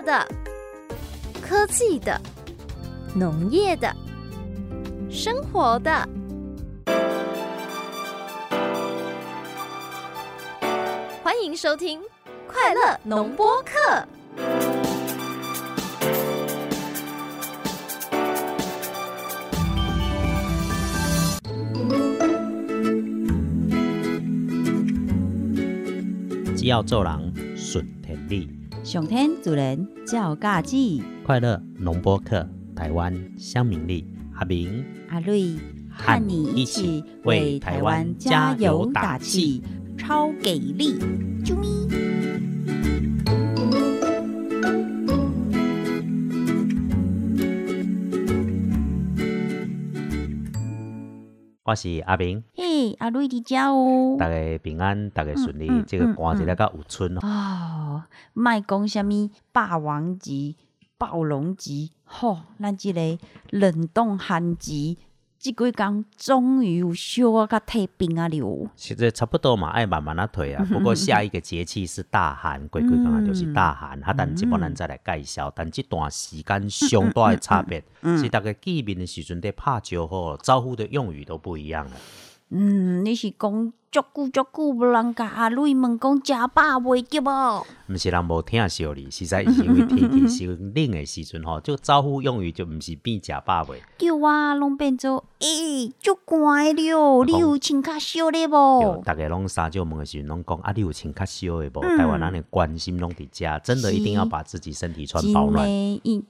的、科技的、农业的、生活的。欢迎收听《快乐农播课》。只要做人顺天理，上天主人照家己，快乐农播客，台湾香明丽，阿明。阿瑞和你一起为台湾加油打气，超给力！啾咪！我是阿明，阿瑞伫遮哦。大家平安，大家顺利。嗯嗯这个寒一个到有春哦，卖，讲什物霸王级、暴龙级，吼、咱即个冷冻寒级，即几工终于有小啊甲退冰啊了。其实差不多嘛，爱慢慢啊退啊。不过下一个节气是大寒，过几工啊就是大寒，哈，但即本咱再来介绍。但这段时间上大的差别，是大家见面的时阵在拍招呼、招呼的用语都不一样了。嗯，你是讲足久足久无人甲阿瑞问讲食饱未对无？毋是人无听惜你，实在是因为天气是冷的时阵吼，就招呼用语就毋是变食饱未。对啊，拢变做诶，足寒的了，你有穿较少的无？逐个拢三少问的时阵，拢讲啊，你有穿较少的无？嗯台湾人的关心拢伫遮，真的一定要把自己身体穿保暖。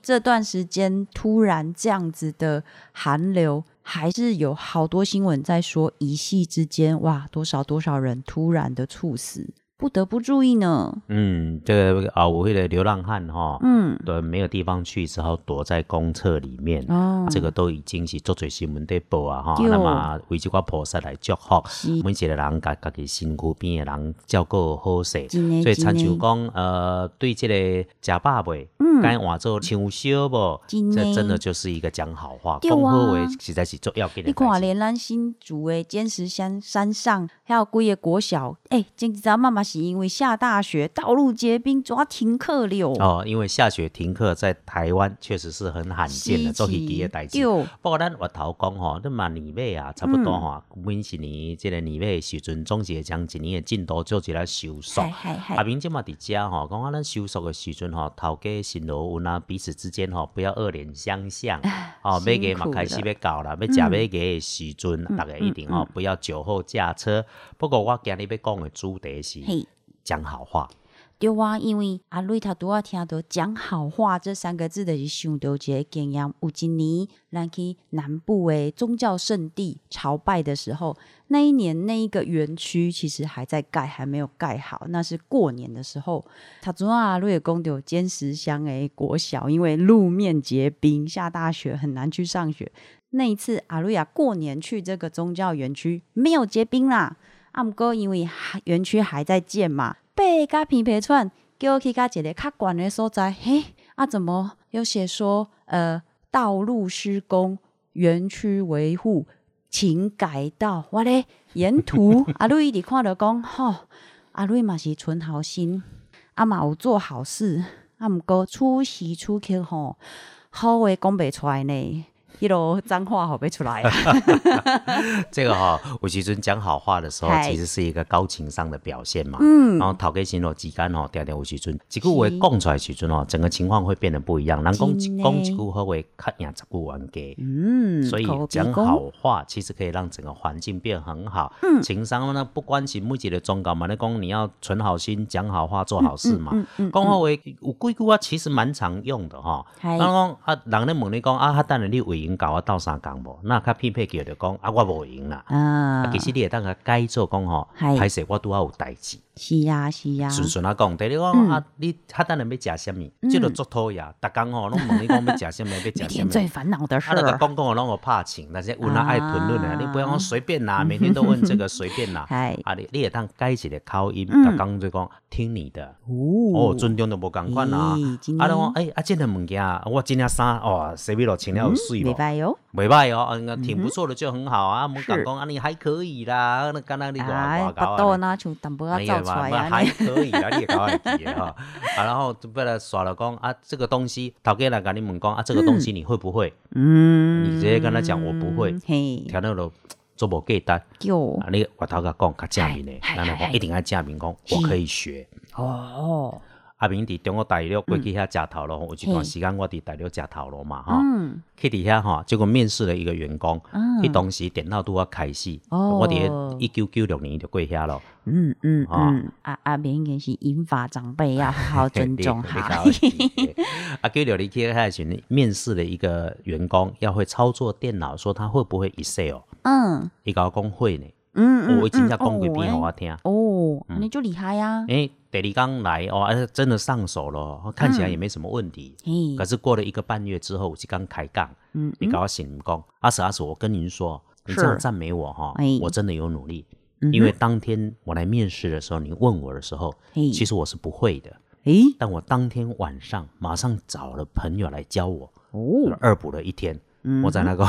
这段时间突然这样子的寒流，还是有好多新闻在说，一夕之间，哇，多少多少人突然的猝死，不得不注意呢。嗯，这个啊，我会的流浪汉哈，嗯，对，没有地方去，只好躲在公厕里面。哦，这个都已经是足侪新闻在报啊哈，那么为这个菩萨来祝福，每一个人家家己身躯边的人照顾好势。所以亲真的像讲，呃，对这个食饱未，嗯该换做抢烧不，这真的就是一个讲好话，讲好话实在是做要紧的你看。连咱新竹的坚石山山上，还有几个国小，哎、前几早妈妈是因为下大雪，道路结冰，抓停课了。哦，因为下雪停课在台湾确实是很罕见的，做稀奇的代志。不过咱话头讲吼，你嘛年尾啊，差不多吼，每一年即个年尾的时阵，总是会将一年的进度做一来收束。嗨嗨嗨阿明即嘛伫遮吼，讲啊，咱收束的时阵吼，头家新罗文啊，彼此之间吼，不要恶脸相向。哦，买辛苦鸡嘛开始要到啦，要食买鸡的时阵，大家一定吼不要酒后驾车。不过我今日要讲的主题是嘿。讲好话。对啊，因为阿瑞他拄啊听到讲好话这三个字，就是想到一个经验。有一年，咱去南部的宗教圣地朝拜的时候，那一年那一个园区其实还在盖，还没有盖好。那是过年的时候，他昨啊阿瑞也讲到尖石乡诶国小，因为路面结冰，下大雪很难去上学。那一次阿瑞亚过年去这个宗教园区，没有结冰啦。啊，毋过因为园区还在建嘛，爬甲皮皮串叫我去甲一个较悬的所在，嘿，啊，怎么有写说呃道路施工、园区维护，请改道？我咧沿途 阿瑞一看着讲，吼、阿瑞嘛是存好心，啊嘛有做好事，啊毋过出时出刻吼，好话讲袂出来呢，迄落脏话好被出来啊。这个哈、有时阵讲好话的时候，其实是一个高情商的表现嘛。嗯然后头家心咯之间吼，定定有时阵，一句话讲出来的时阵吼，整个情况会变得不一样。人讲讲一句好话，较赢十句冤家。嗯，所以讲好话，其实可以让整个环境变很好。嗯情商呢，不关是每一个宗教嘛，你讲你要存好心、讲好话、做好事嘛。嗯嗯讲好话有几句啊，其实蛮常用的哈。嗨咱讲啊，人咧问你讲啊，哈，等下你有闲甲我斗相共无？那较匹配叫着讲啊，我无闲啦。啊啊，其实你会当个改做讲吼，嗨歹势我拄好有代志，是啊是啊，顺顺啊讲，第二讲嗯啊，你较等下要食什物？即落做讨厌，逐工吼拢问你讲要食什物，要食 什天最物。烦恼的事啊，那个儿。公公拢有拍请，但是有人爱评论的，啊你不要讲随便啦，每天都问这个随便啦。嗨，啊，你你会当改一个口音，嗯逐工就讲听你的，哦哦，尊重都无共款啦。啊，你讲诶，啊，即个物件，我这件衫哦，洗米落穿了有水无？没拜哟。袂歹哦，啊，挺不错的就很好啊。我们讲讲啊，你还可以啦，那刚刚你哎，外高巴肚啊。那像淡薄仔哎呀走出来啊呢。可以啦，你也搞会记的哈。啊，然后就为了耍了讲啊，这个东西，头家来跟你们讲啊，这个东西你会不会？嗯，你直接跟他讲我不会嘿，听到了做无简单。有啊，你我头甲讲较正面的，咱来讲一定要正面讲，我可以学。哦，阿明伫中国大陆过去遐食头路，有一段时间我伫大陆食头路嘛，吼，嗯。去伫遐吼，结果面试了一个员工，嗯。迄当时电脑拄啊开始，哦。我伫一九九六年就过遐咯，嗯嗯啊嗯，阿阿明应该是英法长辈要好好 尊重哈搞。会记的啊，九六年去遐时阵面试的一个员工，要会操作电脑，说他会不会 Excel，嗯。伊甲我讲会呢，嗯嗯，我已经嗯在讲几遍哦互我听。哦，你就厉害呀。诶，第二刚来哦，啊真的上手了，看起来也没什么问题。嘿。可，是过了一个半月之后，我就刚开杠，嗯你搞我醒讲，阿史阿史，我跟您说，你这是样赞美我哈哎，我真的有努力，因为当天我来面试的时候，你问我的时候，其实我是不会的，诶，但我当天晚上马上找了朋友来教我，哦，二补了一天。嗯我在那个，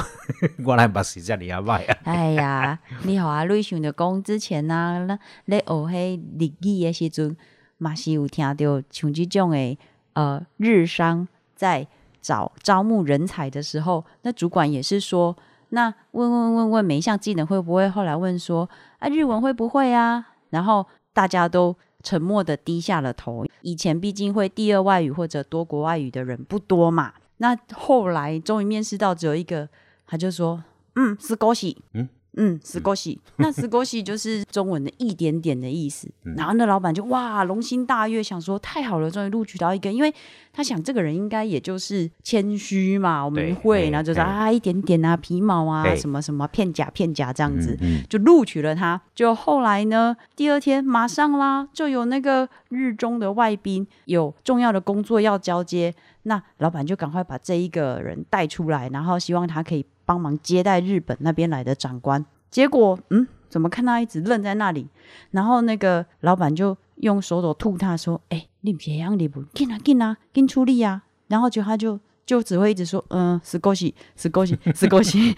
我 来把时间你要卖啊，哎呀，你好啊，瑞想着讲之前呐，咱咧学迄日语的时阵，嘛是有听到像这种诶，呃，日商在找招募人才的时候，那主管也是说，那问问问问每一项技能会不会？后来问说，啊，日文会不会啊？然后大家都沉默的低下了头。以前毕竟会第二外语或者多国外语的人不多嘛，那后来终于面试到只有一个，他就说，嗯，是恭喜，嗯？嗯，死狗喜，那死狗喜就是中文的一点点的意思。然后那老板就哇龙心大悦，想说太好了，终于录取到一个，因为他想这个人应该也就是谦虚嘛，我对们会，然后就说嘿啊一点点啊皮毛啊嘿什么什么片假片假这样子。嗯，就录取了他，就后来呢，第二天马上啦，就有那个日中的外宾有重要的工作要交接，那老板就赶快把这一个人带出来，然后希望他可以帮忙接待日本那边来的长官。结果，嗯，怎么看他一直愣在那里？然后那个老板就用手肘吐他说：“哎、你别样你不进啊进啊进出力啊！”然后就他就就只会一直说：“嗯，是恭喜，是恭喜，是恭喜。”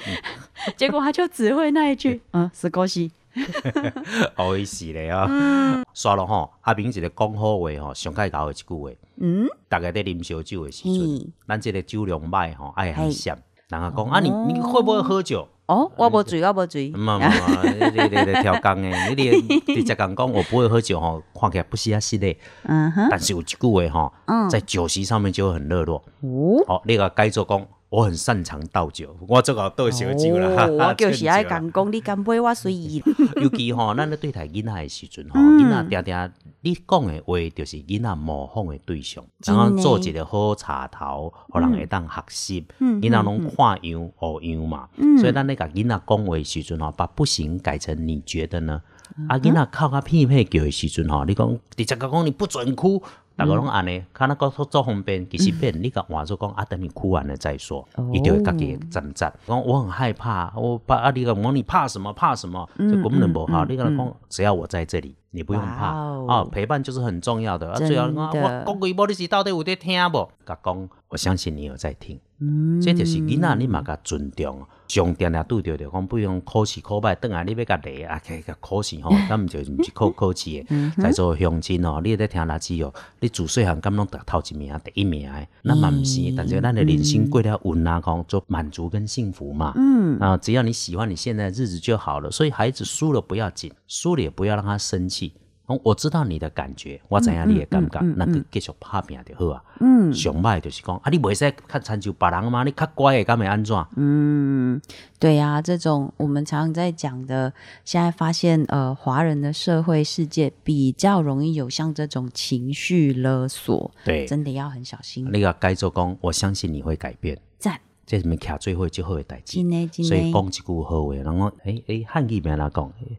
结果他就只会那一句：“嗯，是恭喜。好意思咧啊。嗯刷了吼，阿明一个讲好话吼，上盖搞的一句话，”嗯，大概在啉烧酒的时阵，嘿，咱这个酒量歹吼，爱嘿很咸。人家讲啊，你你会不会喝酒？哦，我无醉，我无醉。你你你调工诶，你你直接讲讲我不会喝酒吼，看起来不是啊是嘞。嗯哼，但是有一句话吼，嗯在酒席上面就会很热络。哦，哦，你个改做讲，我很擅长倒酒，我这个倒烧酒啦，我就是爱讲讲，你敢买我随意。尤其吼，咱咧对待囡仔的时阵吼，嗯囡仔定定你讲的话，就是囡仔模仿的对象，然后做一个好茶头，互人会当学习。嗯囡仔拢看样学样嘛，所以咱咧甲囡仔讲话的时阵吼，把不行改成你觉得呢？嗯啊，囡仔哭啊屁屁叫的时阵吼，你讲直接甲讲你不准哭。大家拢安尼，看那个做方便，其实变你甲换做讲啊，等你哭完了再说，伊就会家己挣扎。讲我很害怕，我怕啊，你讲我你怕什么？怕什么？这根本无好。你跟他讲，只要我在这里，你不用怕啊，陪伴就是很重要的。啊，真最后我讲几波，你是到底有在听不？甲讲，我相信你有在听。嗯这就是囡仔，你嘛甲尊重。上定定拄着着讲，不用考试考歹，等下你要甲来啊，去甲考试吼，咱毋就毋是考考试的，在座乡亲哦，你咧听垃圾哦，你自细汉敢拢得头一名、第一名的，那嘛毋是，但是咱的人生过了稳啊，讲做满足跟幸福嘛。嗯，啊，只要你喜欢你现在的日子就好了。所以孩子输了不要紧，输了也不要让他生气。哦我知道你的感觉，我知影你的感觉，那个继续拍拼就好啊。嗯上歹就是讲啊，你袂使较参照别人嘛，你较乖的敢会安怎？嗯，对呀、这种我们常常在讲的，现在发现呃，华人的社会世界比较容易有像这种情绪勒索，对，真的要很小心。那个该做工，我相信你会改变。赞，这是物徛最后最好的代志。所以，讲一句好话，然后诶诶，汉语名来讲，诶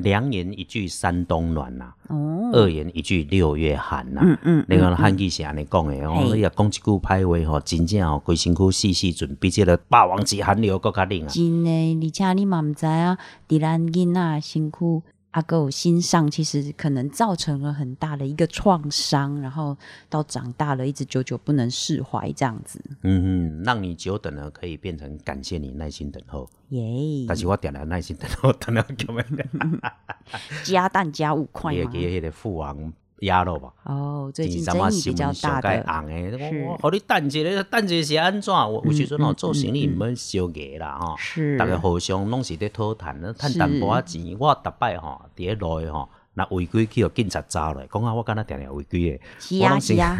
良言一句三冬暖呐、哦，恶言一句六月寒呐、嗯嗯，你看汉语是安尼讲的，哦，嘿。你若讲一句歹话吼，真正吼规身躯细细准，比这个霸王级寒流更较冷啊。真的，而且你嘛毋知啊，伫咱囡仔的身躯阿狗心上其实可能造成了很大的一个创伤，然后到长大了一直久久不能释怀这样子。嗯嗯，让你久等了可以变成感谢你耐心等候，耶，但是我点了耐心等候，等？加蛋加五块也吗？给那个父王压了吧。哦，最近前阵仔争议比较大的，红诶，互你等一下，等一下是安怎？我有时阵吼做生意毋免烧艺啦吼，是逐个互相拢是咧讨谈，趁是淡薄仔钱。我逐摆吼伫咧路诶吼，若违规去互警察抓落，讲啊我敢若定定违规诶，是啊是啊，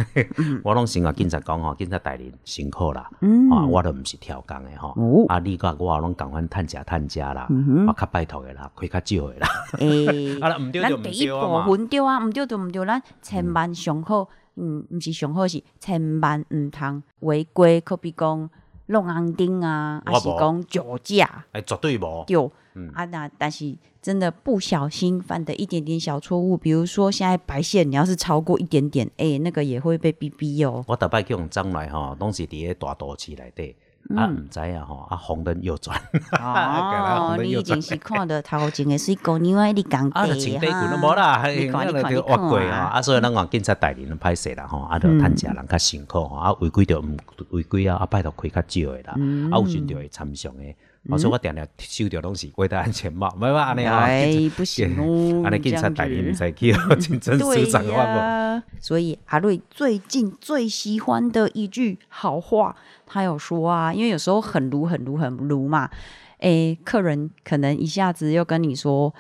我拢先甲 警察讲吼，警察大人辛苦啦，嗯。啊，我都毋是跳工诶吼。哦，啊，你甲我拢共款趁食趁食啦，啊较拜托诶啦，开较少诶啦，诶，啊，毋对就毋咱第一部对啊嘛。分对啊，毋对就毋对，咱千万上好，嗯，毋是上好是千万毋通违规，可比讲弄红灯啊，还是讲酒驾，哎，绝对无。对。嗯。啊，那但是真的不小心犯的一点点小错误，比如说现在白线你要是超过一点点，哎、那个也会被逼逼哦。我逐摆去用张来吼，拢是伫咧大都市内底，啊，毋知啊吼，啊红灯右转，哦，你已经是看到头前的水姑娘啊，你讲啊，就地穿底裙都无啦，你看你看你看吼，啊，所以咱讲警察代理人歹势啦吼，啊，就趁食人较辛苦吼，啊，违规就毋违规啊，啊，拜托开较少诶啦，啊，有时阵就会参详诶，啊所以我定定收着拢是围戴安全帽，唔好安尼啊，哎，不行哦，安尼警察这样代理毋子使去哦，真真对市长我无。所以阿瑞最近最喜欢的一句好话，他有说啊，因为有时候很撸很撸很撸嘛，诶，客人可能一下子又跟你说，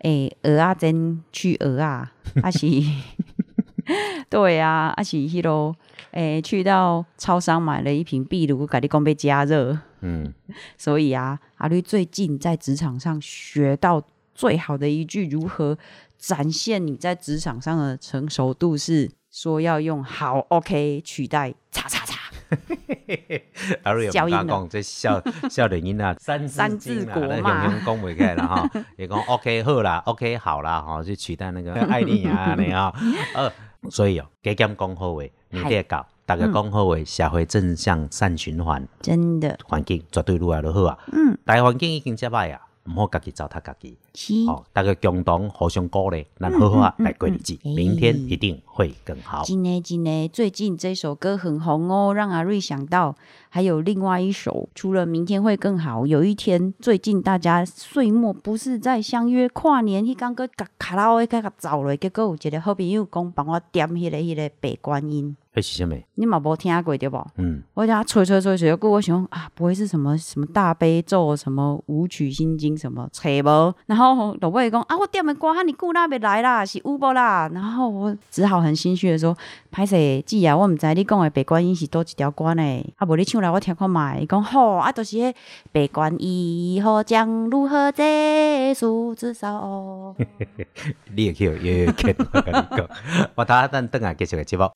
诶，鹅啊真去鹅啊，阿是，对啊，啊是迄落，诶，去到超商买了一瓶壁炉，甲你讲被加热，嗯，所以啊，阿绿最近在职场上学到最好的一句如何展现你在职场上的成熟度是说要用好 OK 取代叉叉叉。阿瑞有消音了甲讲，这少少年囡仔 三三字国嘛。讲袂起来啦吼，伊讲 OK 好啦，OK 好啦哈，就取代那个爱你啊安尼啊，呃，所以哦，加减讲好话，你得教，大家讲好诶，社会正向善循环，真的。环境绝对愈来愈好啊。嗯，大环境已经遮歹啊，毋好家己糟蹋家己，是。哦，大家共同互相鼓励，咱好好啊来过日子，明天一定会更好。真诶，真诶，最近这首歌很红哦，让阿瑞想到还有另外一首，除了明天会更好，有一天最近大家岁末不是在相约跨年，迄刚个甲卡拉 OK 甲走了，结果有一个好朋友讲帮我点迄、个迄、个白观音，迄是啥物？你嘛无听过对不？嗯，我讲吹吹吹吹，过我想啊，不会是什么什么大悲咒、什么舞曲心经什么找无？然后老尾讲啊，我点的歌哈你久那别来啦，是有无啦？然后我只好很心虚的说，歹势姊啊，我毋知你讲的白观音是多一条歌呢？啊，无你唱来我听看卖。伊讲好啊，都、就是迄白观音好将如何结束至少哦。你会去有有有见，我，等下等等下继续个节目。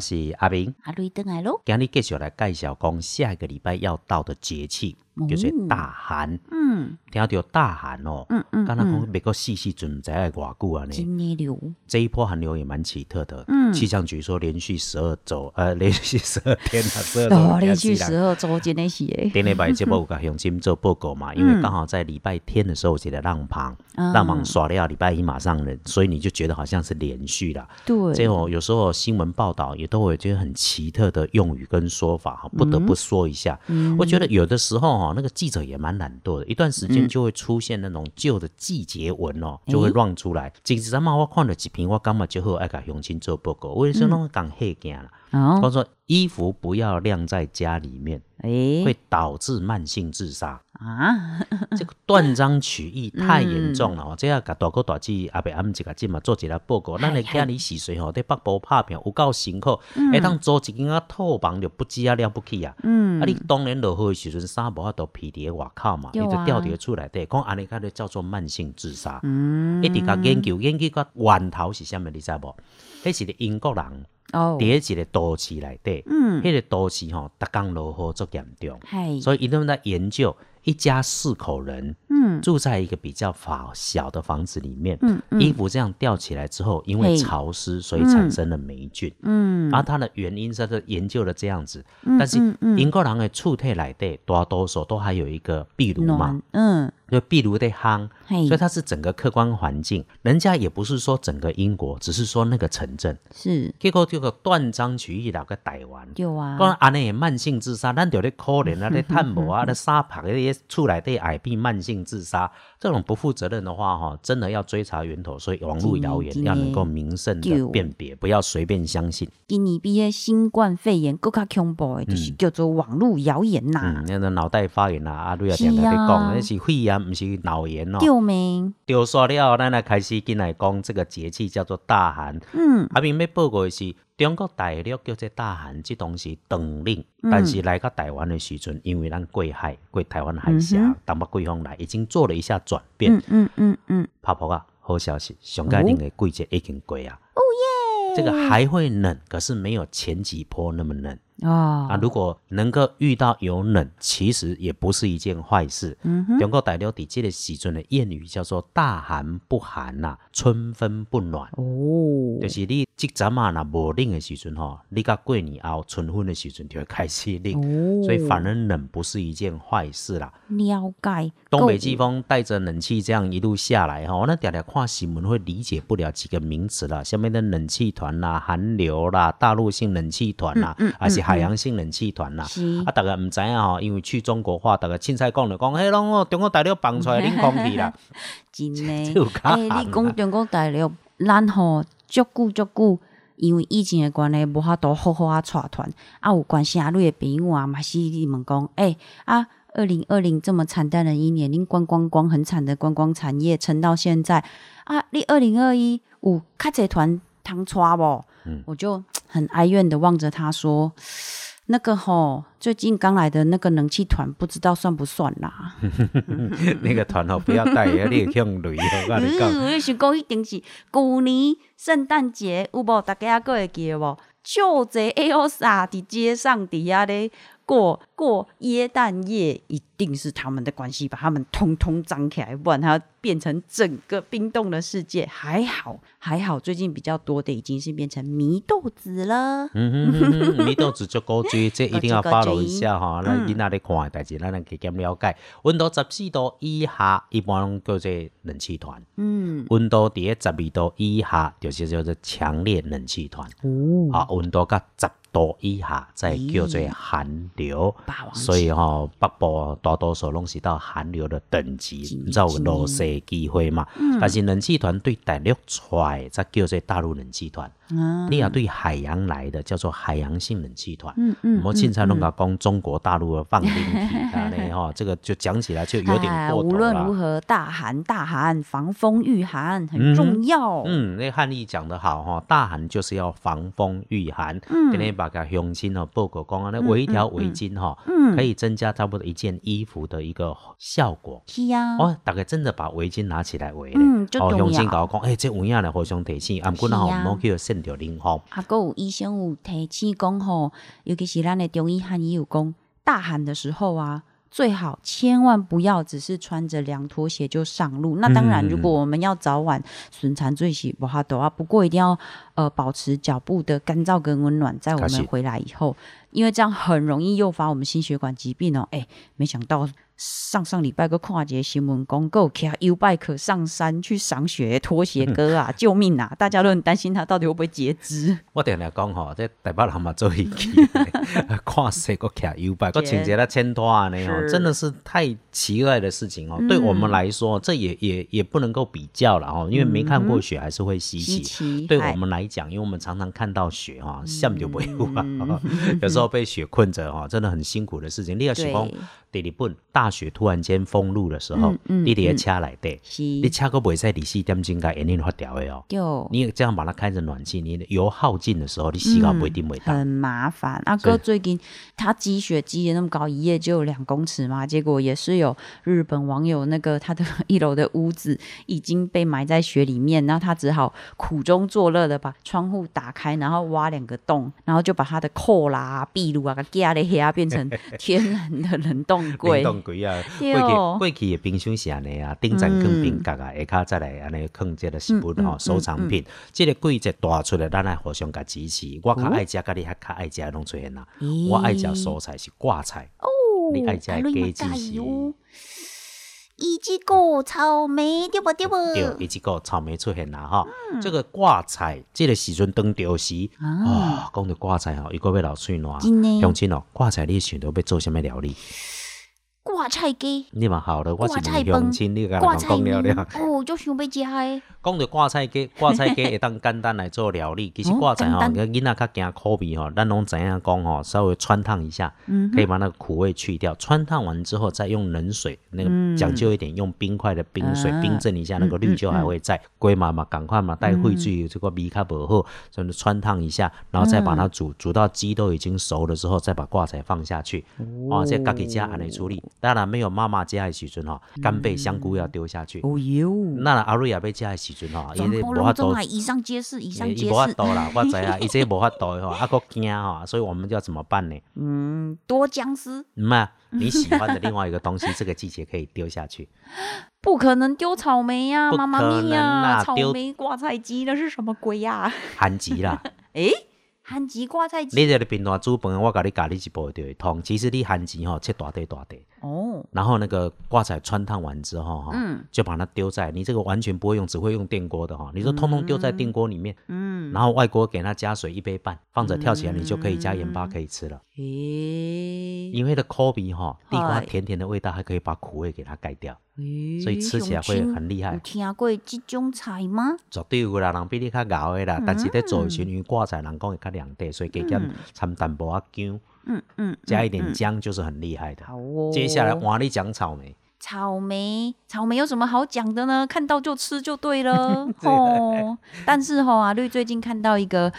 我是阿明，阿瑞登来咯，今日继续来介绍讲下一个礼拜要到的节气，叫做大寒。嗯听到大寒哦，嗯嗯刚刚讲美国细细准在爱偌久啊呢？今年流这一波寒流也蛮奇特的。嗯气象局说连续十二周，呃，连续十二天啊，十二哦，周连续十十二周真的是诶。顶礼拜节目有甲乡亲做报告嘛，因为刚好在礼拜天的时候有一个浪旁，嗯浪旁耍了，礼拜一马上人，所以你就觉得好像是连续啦。对，这种有时候新闻报道也都会有一些很奇特的用语跟说法哈，不得不说一下。嗯我觉得有的时候哈，那个记者也蛮懒惰的，一段时间就会出现那种旧的季节文哦，就会乱出来。其实咱嘛，我看了几篇，我感觉就好爱甲乡亲做报告，为什么讲黑件啦？哦，他说衣服不要晾在家里面，诶会导致慢性自杀。啊，这个断章取义太严重了哦！这要甲大哥大姐阿伯阿姆一个今嘛做一个报告，咱的家里洗水吼，在北部拍片有够辛苦，会当租一间啊套房就不知啊了不起啊！嗯啊，你当年落雨的时阵，衫无法度披伫咧外口嘛，你就掉伫厝内底，讲安尼，个就叫做慢性自杀。嗯一直甲研究研究到源头是啥物，你知无？迄是咧英国人哦，伫咧一个都市内底，嗯，迄个都市吼，逐工落雨足严重。嗨，所以一定在研究一家四口人，嗯。住在一个比较房小的房子里面，嗯嗯。衣服这样吊起来之后，因为潮湿，所以产生了霉菌。嗯，而，它的原因是它研究了这样子，嗯但是英国人的厝体来的大多数都还有一个壁炉嘛。暖，，嗯，就壁炉的夯，所以它是整个客观环境。人家也不是说整个英国，只是说那个城镇。是结果这个断章取义来个台湾。有啊，讲安尼的慢性自杀，咱就咧可怜啊，咧探无啊，咧沙拍咧厝内底矮壁慢性自杀，这种不负责任的话，哈，真的要追查源头。所以网络谣言要能够明慎的辨别，不要随便相信。今年毕业新冠肺炎更加恐怖的，就是叫做网络谣言呐嗯，，那个脑袋发炎啊，阿瑞啊点在咧是啊讲，那是肺炎，不是脑炎哦。救命，丢说了，咱来开始进来讲这个节气叫做大寒。嗯，阿明要报告的是，中国大陆叫做大寒，这东西冻冷，嗯但是来到台湾的时阵，因为咱过海过台湾海峡东北季风来，已经做了一下转变。嗯嗯嗯嗯，泡泡啊，好消息，上盖冷的季节已经过啊。哦耶！这个还会冷，可是没有前几波那么冷哦，啊。如果能够遇到有冷，其实也不是一件坏事。嗯哼，中国大陆伫这个时阵的谚语叫做“大寒不寒呐、春分不暖”。哦就，是你即阵啊，若无冷的时阵吼，你到过年后春分的时阵就会开始冷，哦所以反而冷不是一件坏事啦。了解，东北季风带着冷气这样一路下来哈，我那点点看新闻会理解不了几个名词了，下面的冷气团啦、寒流啦、大陆性冷气团啦，还是海洋性冷气团啦。是啊，大家唔知影吼，因为去中国话，大家凊彩讲就讲，迄拢哦中国大陆放出来冷空气啦。真诶，你讲中国大陆，咱吼足久足久，因为疫情的关系，无法度好好啊带团。啊，有关系啊，你的朋友啊，嘛是你们讲，诶、啊，二零二零这么惨淡的一年，恁观光光很惨的观光产业撑到现在啊，你二零二一有较济团通带无？嗯我就很哀怨的望着他说。那个吼，最近刚来的那个冷气团，不知道算不算啦？那个团吼不要带，你会向累。我跟你讲。想讲一定是旧年圣诞节有无？大家还会记得无？就这 Elsa 伫街上底下咧过过耶诞夜，一定是他们的关系，把他们通通张起来，不然它变成整个冰冻的世界。还好还好，最近比较多的已经是变成祢豆子了。嗯哼哼哼，你都只做高追，这一定要 follow 一下哈。咱囡仔咧看的代志，咱能加减了解。温度十四度以下，一般拢叫做冷气团；嗯，温度伫咧十二度以下，就是叫做强烈冷气团。哦，啊，温度甲十度以下，再叫做寒流。霸王所以吼、北部大多数拢是到寒流的等级，你知道有落雪机会嘛？但是冷气团对大陆出来，才叫做大陆冷气团。啊你也对海洋来的叫做海洋性冷气团。嗯嗯我经常拢甲讲中国大陆的放冰体啊嘞吼，这个就讲起来就有点 哎过头无论如。何，大寒大寒，防风御寒很重要。嗯，那汉译讲得好哈，大寒就是要防风御寒。嗯今天把个乡亲哦报告讲啊，那围一条围巾哈，嗯可以增加差不多一件衣服的一个效果。是啊，哦，大概真的把围巾拿起来围咧。嗯这哦，重乡亲要甲我讲，诶，这有影咧互相提醒，啊，毋过吼，是啊毋好叫渗着冷风。啊，还有医生有提醒讲吼，尤其是咱的中医汉医有讲，大寒的时候啊，最好千万不要只是穿着凉拖鞋就上路。那当然，嗯如果我们要早晚损残最喜不哈都啊，不过一定要呃保持脚部的干燥跟温暖，在我们回来以后，因为这样很容易诱发我们心血管疾病哦。哎，没想到。上上礼拜个跨节新闻公告，骑 U bike 上山去赏雪的拖鞋哥啊，救命啊！大家都很担心他到底会不会截肢。我定定讲吼，这台北人嘛做戏去，看谁个骑 U 拜，个穿一个千拖啊，那吼，是真的是太奇怪的事情哦。对我们来说，这也也也不能够比较了哦，因为没看过雪还是会稀稀奇。对我嗨们来讲，因为我们常常看到雪哈，像就不有啊，有时候被雪困着哈，真的很辛苦的事情。你要想讲，第二本大雪突然间封路的时候，嗯嗯你伫个车内底，你车个袂使二四点钟甲烟令发掉的哦。就你这样把它开着暖气，你油耗尽的时候，你洗稿不一定会到。很麻烦。阿哥最近他积雪积的那么高，一夜就有两公尺嘛，结果也是有日本网友那个他的一楼的屋子已经被埋在雪里面，然后他只好苦中作乐的把窗户打开，然后挖两个洞，然后就把他的扣啦、壁炉啊、给压的黑啊变成天然的冷冻冻柜冷冻柜啊，对过去哦过去的冰箱是安尼啊，顶层放冰格啊，下骹再来安尼放这个食物吼，收藏品。即个季节大出来，咱来互相甲支持。我较爱食，甲你较较爱食的拢出现啦。我爱食蔬菜是挂菜，哦你爱食的啊你嘛加子是哦一只果草莓对不对不？对，伊即个草莓出现啦哈。这个挂菜，这个时阵当着时，啊，讲到挂菜吼，伊个要流水烂。真的乡亲哦，挂菜你想到要做什么料理？挂菜鸡、你嘛好了，我是挂菜问乡饭亲，你甲挂菜人讲了面了。哦，就想要食的。讲到挂菜鸡，挂菜鸡会当简单来做料理。其实哦挂菜吼，囡仔较惊苦味吼，咱拢知影讲吼，稍微穿烫一下，嗯可以把那个苦味去掉。穿烫完之后，再用冷水，那个讲究一点，用冰块的冰水啊冰镇一下，那个绿就还会在。龟妈妈，赶快嘛，带嗯汇水这个味较不好，所以穿烫一下，然后再把它煮，煮到鸡都已经熟了之后，再把挂菜放下去。哦，这家己家安尼处理。当然没有妈妈家的时阵吼，干贝、香菇要丢下去。哦哟，那阿瑞也被家的时阵吼，伊无法度以上皆是，以上皆伊无法是。度啦，我知啊，伊这无法度的吼，啊个惊吼，所以我们要怎么办呢？嗯，多僵尸，嗯啊，你喜欢的 另外一个东西，这个季节可以丢下去。不可能丢草莓呀、不妈妈咪呀、草啦丢莓挂菜鸡那是什么鬼呀、韩吉啦，诶，韩吉挂菜鸡你这个平常煮饭，我甲你教你一步就会通。其实你番薯吼切大块大块，哦，然后那个挂菜穿烫完之后哈，嗯。就把它丢在你这个完全不会用，只会用电锅的哈，你就通通丢在电锅里面，嗯，然后外锅给它加水一杯半，放着跳起来，你就可以加盐巴可以吃了。咦，因为它的口味哈，地瓜甜甜的味道还可以把苦味给它盖掉，诶所以吃起来会很厉害有听过这种菜吗？绝对有啦，人比你较熬的啦。但是在做的时候，因为挂菜人讲会较凉地，所以加减掺淡薄仔姜，嗯嗯，加一嗯点姜就是很厉害的。好哦。接下来换你讲草莓，草莓，草莓有什么好讲的呢？看到就吃就对了 哦。但是吼、阿绿最近看到一个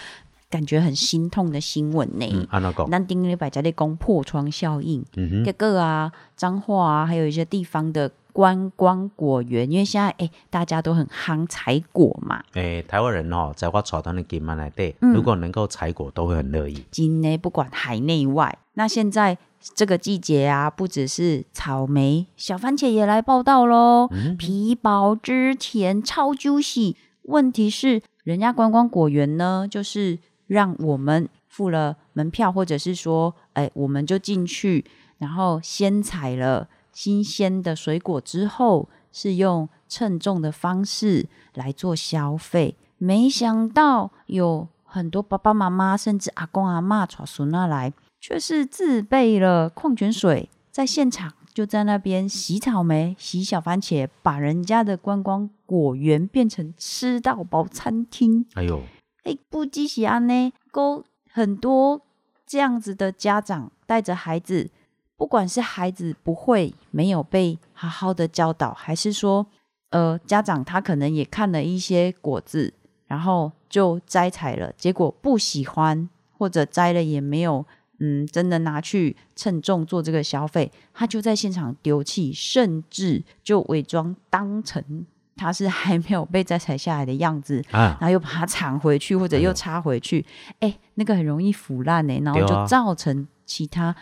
感觉很心痛的新闻呢。嗯，安怎讲？咱顶礼拜在咧讲破窗效应，嗯哼，结果啊，彰化啊，还有一些地方的观光果园，因为现在哎、大家都很夯采果嘛，诶、台湾人哦，在我带团的金门内底，嗯如果能够采果，都会很乐意。今呢不管海内外，那现在这个季节啊，不只是草莓，小番茄也来报道喽，皮薄汁甜，超 juicy。问题是，人家观光果园呢，就是让我们付了门票，或者是说，哎，我们就进去，然后先采了新鲜的水果之后，是用称重的方式来做消费。没想到有很多爸爸妈妈，甚至阿公阿妈带孙那来，却是自备了矿泉水，在现场就在那边洗草莓、洗小番茄，把人家的观光果园变成吃到饱餐厅。哎呦，哎，不只是安呢，够很多这样子的家长带着孩子，不管是孩子不会没有被好好的教导，还是说，呃，家长他可能也看了一些果子，然后就摘采了，结果不喜欢，或者摘了也没有。嗯，真的拿去称重做这个消费，他就在现场丢弃，甚至就伪装当成他是还没有被摘采下来的样子，啊，然后又把它藏回去，或者又插回去，哎、那个很容易腐烂呢、然后就造成其他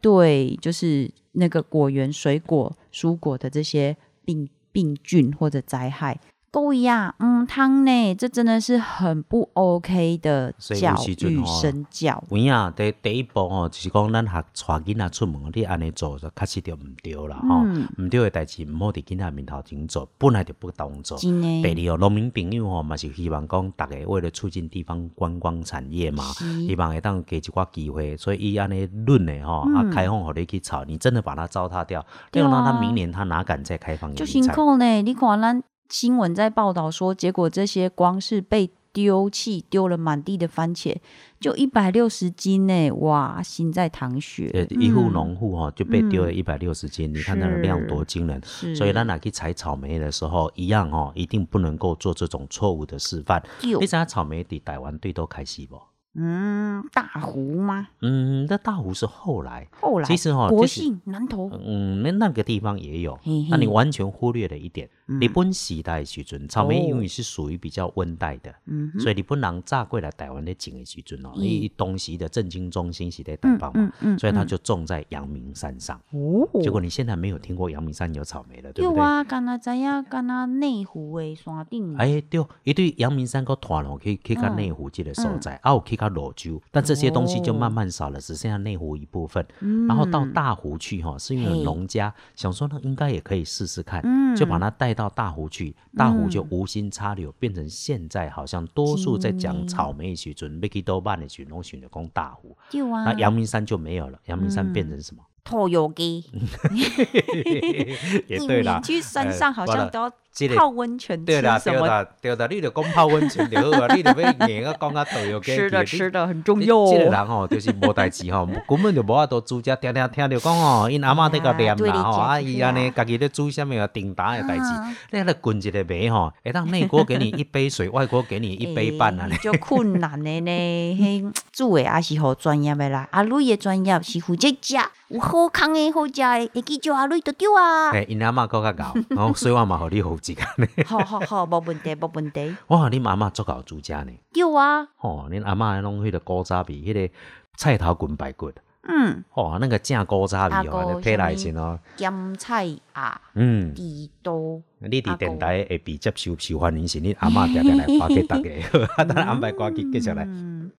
对，就是那个果园、水果、蔬果的这些病病菌或者灾害。够呀，嗯，汤呢，这真的是很不 OK 的所以有教育身教。有影第第一步吼，就是讲咱学带囡仔出门，你安尼做就确实就毋对啦吼，嗯毋对的代志毋好伫囡仔面头前做，本来就不当做。真的，第二哦，农民朋友吼嘛是希望讲，大家为了促进地方观光产业嘛，是希望会当给一寡机会，所以伊安尼论的吼，啊开放互你去炒，你真的把它糟蹋掉，嗯对让啊他明年他哪敢再开放就辛？苦呢。你看咱新闻在报道说，结果这些光是被丢弃丢了满地的番茄，就一百六十斤呢！哇，心在淌血。呃，一户嗯农户哈就被丢了一百六十斤，你看那个量多惊人。是，所以咱拿去采草莓的时候，一样哦，一定不能够做这种错误的示范。就你知影草莓伫台湾对都开始不？嗯，大湖吗？嗯，那大湖是后来，后来其实哈国这是信南投，嗯，那那个地方也有嘿嘿，那你完全忽略了一点，日本时代的时阵，草莓哦因为是属于比较温带的，嗯，所以日本人炸过来台湾的种的时阵哦，嗯。因为当时的政经中心是在台北嘛，嗯所以他就种在阳明山上。哦，结果你现在没有听过阳明山有草莓了，对不对？有啊，敢若知影，敢若内湖的山顶，哎，对，伊对阳明山个团哦，可以去到内湖这个所嗯在，啊，有去到罗州，但这些东西就慢慢少了，只剩下内湖一部分。然后到大湖去哈，是因为农家想说呢，应该也可以试试看，嗯。就把它带到大湖去，大湖就无心插柳，变成现在好像多数在讲草莓的时阵，要去豆瓣的时阵，拢选择讲大湖，那阳明山就没有了，阳明山变成什么？拖油机，也对啦，去山上好呃像都这个泡温泉，对啦，对啦，对啦，你就讲泡温泉就好啊，你就要硬啊讲啊导游给吃的你吃的很重要哦。这个人吼，就是无代志吼，根本就无法度煮食，听听听着讲吼，因阿嬷伫个念啦吼，讲啊伊安尼家己咧煮啥物啊订单的代志，你咧滚一个糜吼，会当内锅给你一杯水，外锅给你一杯半啊欸，就困难的呢。迄煮的也是好专业诶啦，阿瑞的专业是负责食，有好康诶好食诶，会记叫阿瑞就对啊。诶，因阿嬷够较搞，然后水我嘛互你好食呢。好好好，无问题，无问题。哇，恁阿嬷足够煮食呢，对啊，吼，恁阿嬷弄迄个古早味，迄个菜头滚排骨，嗯，哦，那个正古早味哦，姑摕来什先哦，咸菜啊，嗯。地多。你伫电台会比接受受欢迎是恁阿嬷定定来发给大家，啊，等安排歌曲继续来。嗯，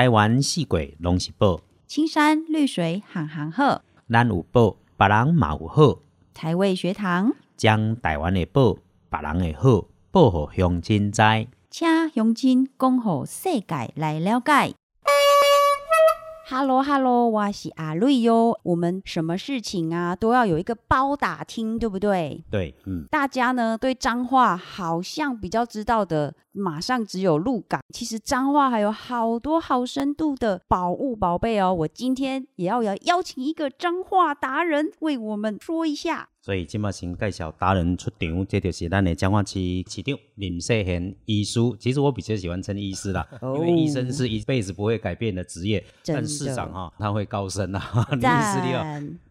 台湾四季拢是宝，青山绿水行行好，咱有宝，别人嘛有好，台味学堂，将台湾的宝，别人的好，报互乡亲知。请乡亲讲互世界来了解。Hello Hello，我是阿瑞哟。我们什么事情啊都要有一个包打听，对不对？对，嗯，大家呢对脏话好像比较知道的，马上只有鹿港。其实脏话还有好多好深度的宝物宝贝哦。我今天也要要邀请一个脏话达人为我们说一下。所以今麦先介绍达人出场，这就是咱的彰化市市长林世贤医师。其实我比较喜欢称医师啦，哦因为医生是一辈子不会改变的职业，但市长哈、他会高升啊。林医师你好，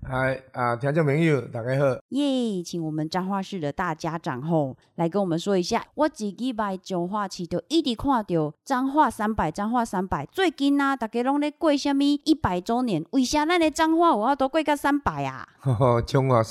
嗨啊，听众朋友，大家好。耶！请我们彰化市的大家长吼来跟我们说一下。我自己来彰化市就一直看到彰化三百，彰化三百。最近啊，大家拢咧过什么一百周年？为啥咱的彰化有法度过到三百啊？吼 吼，中华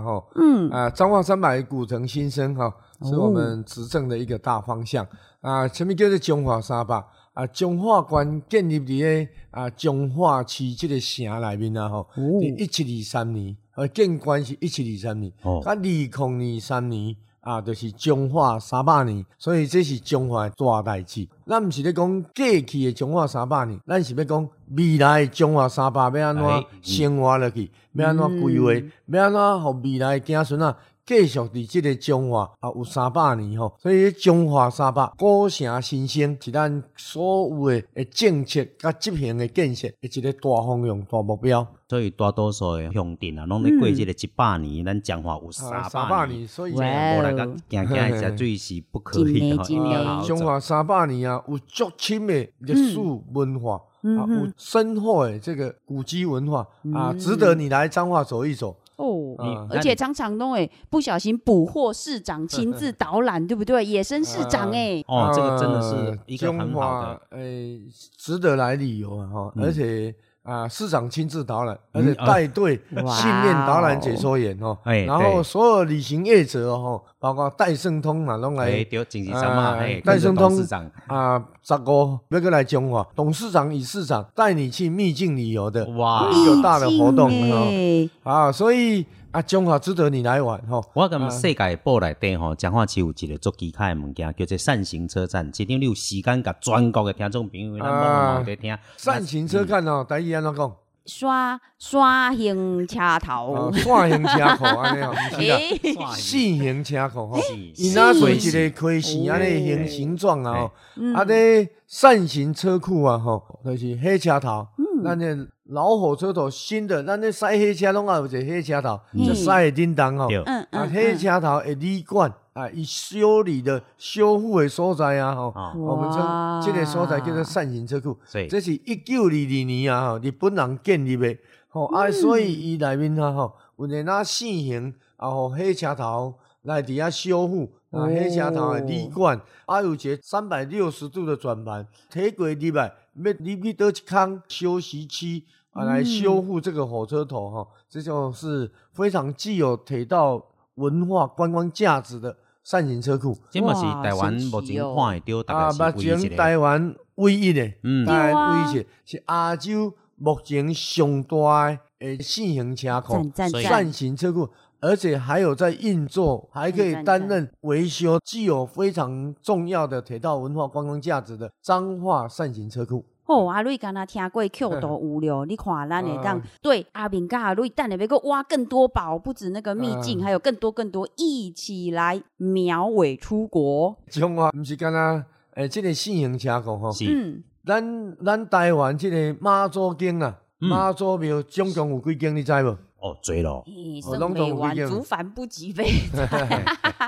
三八吼，嗯，啊，彰化三百古城新生哈，是我们执政的一个大方向啊。什么叫做彰化三百啊？彰化关建立伫咧啊彰化市这个城内面啊吼，伫一七二三年，啊，建关是一七二三年，哦啊，二零二三年。啊，就是中华三百年，所以这是中华的大代志。咱毋是咧讲过去的中华三百年，咱是要讲未来的中华三百要安怎哎生活落去，要安怎规划，要安怎互未来的子孙啊继续伫即个中华啊有三百年吼。所以中华三百古城新生是咱所有的诶政策甲执行的建设的一个大方向、大目标。所以大多数的乡镇啊，拢咧过即个一百年，咱彰化有啊，三三百年。所以哇无来讲，行行一下水是不可以的，真的一定要真的啊，中。华三百年啊，有足深的历史文化、啊，有深厚的这个古迹文化、啊，值得你来彰化走一走。哦，啊而且常常都会不小心捕获市长亲自 导览，对不对？野生市长哎，哦，这个真的呃是一个很好的，诶、值得来旅游啊哈，嗯。而且啊，市长亲自导览，而且嗯带队哇信念导览解说员哦，哎然后所有旅行业者哦，包括戴胜通嘛，拢哎，来对，经济上嘛，戴胜通董事长，啊，十五要过来中华，董事长与市长带你去秘境旅游的哇有大的活动哦哎啊，所以啊，中华值得你来玩哈。我感觉世界报内底吼，彰化市有一个足奇怪的物件，叫做扇形车站。今天你有时间，甲全国的听众朋友，咱听。扇形车站哦，台语安怎讲？刷刷型车啊头，，线形车库 安尼哦，不是啦，哎四形车库吼。是伊若做一个开线安尼形形状啊啊咧扇形车库啊吼，就是火车头，嗯。咱的老火车头新的，咱咧驶火车拢也有一个火车头，嗯就驶的叮当吼。啊，嗯。火车头会旅馆啊，伊修理的修复的所在啊，吼，哦，我们称这个所在叫做扇形车库。这是一九二二年啊，吼，日本人建立的，吼啊，所以伊内面啊，吼，有一那四型啊，吼，火车头来伫遐修复啊，火车头的旅馆，啊，有一个三百六十度的转盘，铁轨入来，要入去倒一空休息区啊，来修复这个火车头哈，这就是非常具有铁道文化观光价值的扇形车库这嘛是台湾目前哦看会到，啊，大概目前是唯一一个。台湾唯一的。嗯，台湾唯一是亚洲目前上大的诶四型车库扇，形车库，而且还有在运作，还可以担任维修，具有非常重要的铁道文化观光价值的彰化扇形车库。哦，阿瑞刚刚听过 Q 都无聊，你看咱会当啊对阿明跟阿瑞等下要个挖更多宝，不止那个秘境，啊还有更多更多，一起来苗尾出国。中华毋是敢若诶，即、个四型车库吼，是。嗯，咱咱台湾即个妈祖经啊，嗯。妈祖庙总共有几间，你知无？哦，追咯，生美完，竹凡不及非。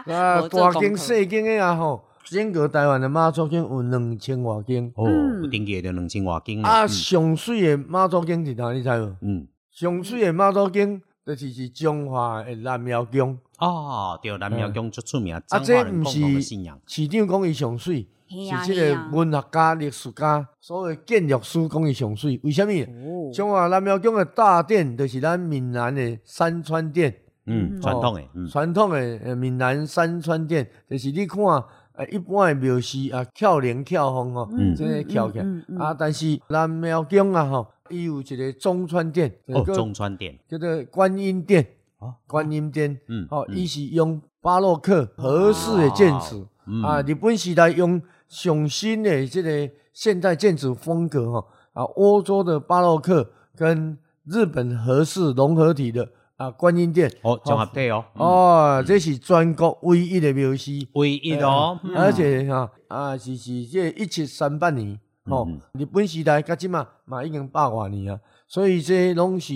啊，大间、功课。细经的啊吼，整个台湾的妈祖经有两千外间。哦，嗯有登记着两千外斤啊，嗯上水的妈祖经是哪？你知无？嗯，上水的妈祖经就是是中华的南庙宫，哦，对，南庙宫最出名，啊，这毋化人共同的是信仰。市长讲伊上水，是即个文学家、历史家，所谓建筑师讲伊上水，为什么？哦，中华南庙宫的大殿就是咱闽南的山川殿，嗯，传统的，嗯，传统的呃闽南山川殿，就是你看呃一般的庙寺啊，翘灵翘凤吼，嗯这个翘起啊，但是南庙宫啊吼，伊有一个中川殿，哦，叫中川殿，叫做观音殿，哦观音殿，嗯吼，嗯。伊是用巴洛克和式的建筑嗯。啊，日本时代用上新的这个现代建筑风格吼，啊，欧洲的巴洛克跟日本和式融合体的啊观音殿，哦，综合体哦，哦，哦，这是全国唯一的庙寺，唯一的哦，嗯。而且哈啊是是这一七三八年，吼、嗯日本时代到即嘛嘛已经百外年啊，所以这拢是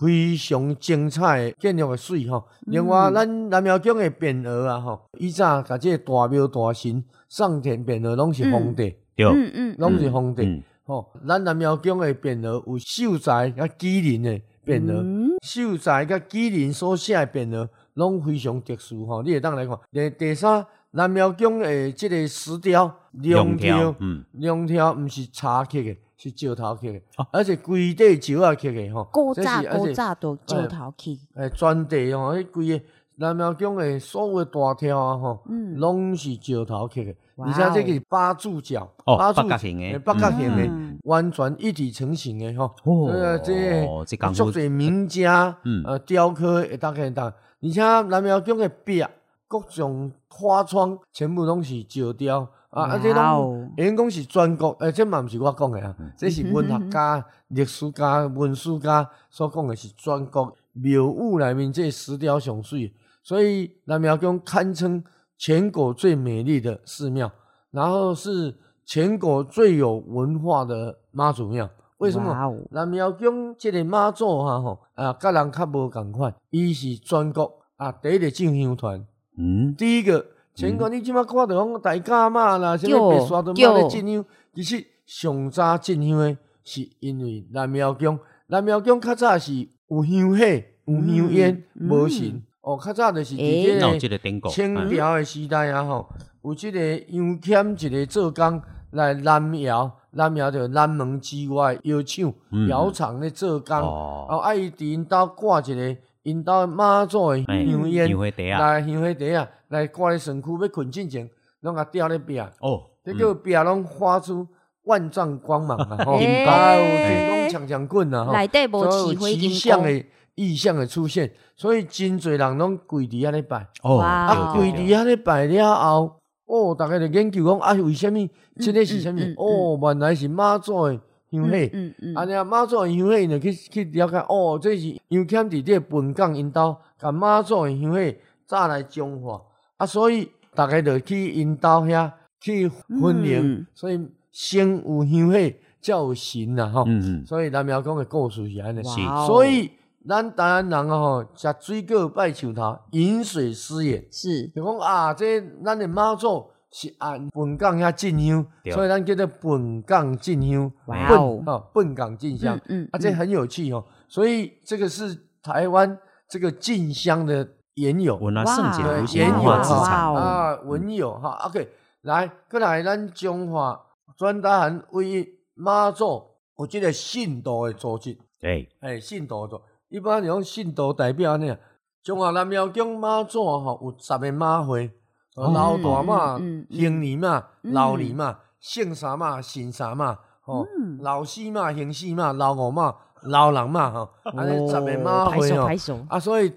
非常精彩的建筑的水吼。另外，咱南庙宫的匾额啊吼，以前甲这个大庙大神上天匾额拢是皇帝，对，嗯嗯，拢、是皇帝。嗯，吼、咱南庙宫的匾额有秀才甲麒麟的匾额。嗯秀才甲麒麟所写诶匾额拢非常特殊吼，你会当来看。第第三，南庙宫诶即个石雕龙雕，嗯，龙条毋是茶刻诶，是石头刻诶，哦而且规块石啊刻诶吼。古早这是而且古早都石头刻，诶，全地吼，迄规个南庙宫诶所有的大条啊吼，嗯拢是石头刻的，哇而且这个是八柱角，哦八角形的。诶八角形的嗯，完全一体成型的吼。哦这个这哦这个功夫。足侪名家，嗯。呃，雕刻会当看当，而且南庙宫的壁各种花窗全部拢是石雕。啊，啊，这哇拢哦因讲是全国，诶，这嘛毋是我讲的啊，嗯。这是文学家、历史家、文史家所讲的是全国庙宇内面这石雕上水，所以南庙宫堪称全国最美丽的寺庙，然后是全国最有文化的妈祖庙。为什么？南庙宫这个妈祖哈吼，啊，甲人较无共款，伊是全国啊第一个进香团。嗯，第一个，全国你即马看到讲大家妈啦，什叫么白沙屯叫妈咧进香，其实上早进香的是因为南庙宫，南庙宫较早是有香火、有香烟、嗯无神。哦，较早就是伫诶那有即个清嗯朝的时代啊吼，有即个杨谦一个做工来南窑，南窑就南门之外窑厂嗯。窑厂咧做工，哦。后啊伊伫因兜挂一个因兜妈祖的哎香烟香火茶啊。来香火茶啊，来挂咧身躯要困进前，拢甲吊咧壁，哦，这叫壁拢发出万丈光芒啊！吼，金啊有光这讲强强棍啊！吼。内底无所以有起火金光，奇象的意象的出现，所以真侪人拢跪伫遐咧拜。哦，啊，跪伫遐咧拜了后，哦，大家就研究讲啊，为什么这个是什么嗯嗯？哦，原来是妈祖的香火。嗯嗯啊，尼妈祖的香火，因就去去了解，哦，这是杨谦伫这个本港因兜，甲妈祖的香火早来中化，啊，所以大家就去因兜遐去分灵，嗯所以先有香火，才有神呐吼。嗯嗯，所以南苗讲的故事是安尼。是所以咱台湾人啊吼，食水果拜树头，饮水思源。是。就讲啊，这咱的妈祖是按本港遐进香，所以咱叫做本港进香，哇本哦啊本港进香。嗯嗯啊，这很有趣哦。所以这个是台湾这个进香的缘由。文化哇对圣洁无形缘由文化资哇产，哦啊，文友哈。OK，来，过来咱中华专大汉为妈祖有这个信徒的组织。对，哎，信徒组，一般讲信徒代表呢，中华南庙宫妈祖吼有十个妈会，哦老大马、嗯嗯嗯。行李马、嗯。老二马、姓三马、姓三马，吼，嗯。老四马、姓四马、老五马、老六马，吼，安尼十个马哦拍会哦啊，所以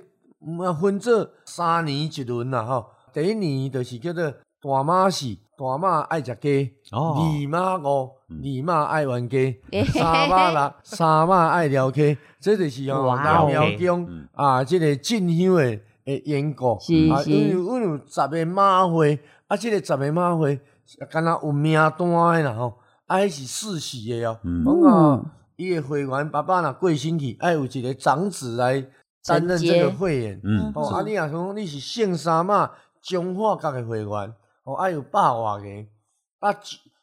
嗯分做三年一轮啦，吼，第一年就是叫做大妈戏，大妈爱食鸡，哦二妈五，二妈爱玩鸡。三妈六，三妈爱聊天，这就是吼哇南哦庙宫嗯啊，这个进香的的缘故。啊，是因为阮有十个马会，啊，这个十个马会，敢若有名单的啦吼，啊，迄是世袭的哦。嗯讲啊，伊的会员爸爸若过身去，爱有一个长子来担任这个会员。嗯，哦，啊，你若讲你是姓三妈中华甲的会员，哦，啊有百外个，啊，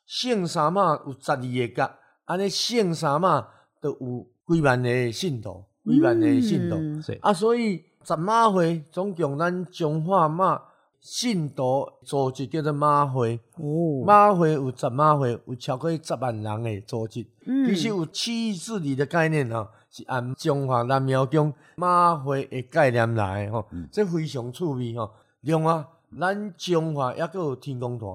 姓三嘛有十二个角，安尼姓三嘛都有几万个信徒，几万个信徒，嗯啊，所以十马会总共咱中华马信徒组织叫做马会，哦，马会有十马会，有超过十万人的组织。嗯其实有区域治理的概念吼，是按中华南庙宫马会的概念来的吼，这非常趣味吼。另外，咱中华也佫有天公坛，